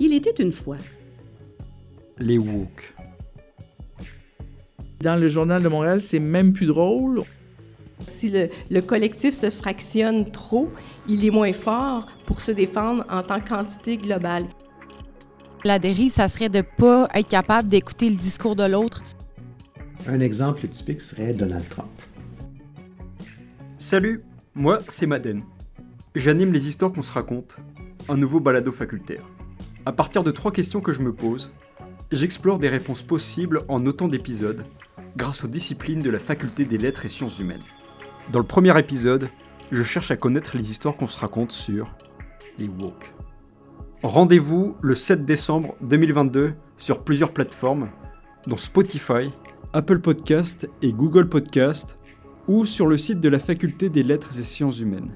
Il était une fois. Les woke. Dans le journal de Montréal, c'est même plus drôle. Si le, le, collectif se fractionne trop, il est moins fort pour se défendre en tant qu'entité globale. La dérive, ça serait de ne pas être capable d'écouter le discours de l'autre. Un exemple typique serait Donald Trump. Salut, moi c'est Madden. J'anime les histoires qu'on se raconte, un nouveau balado facultaire. À partir de trois questions que je me pose, j'explore des réponses possibles en autant d'épisodes, grâce aux disciplines de la faculté des lettres et sciences humaines. Dans le premier épisode, je cherche à connaître les histoires qu'on se raconte sur les woke. Rendez-vous le 7 décembre 2022 sur plusieurs plateformes, dont Spotify, Apple Podcast et Google Podcast, ou sur le site de la faculté des lettres et sciences humaines.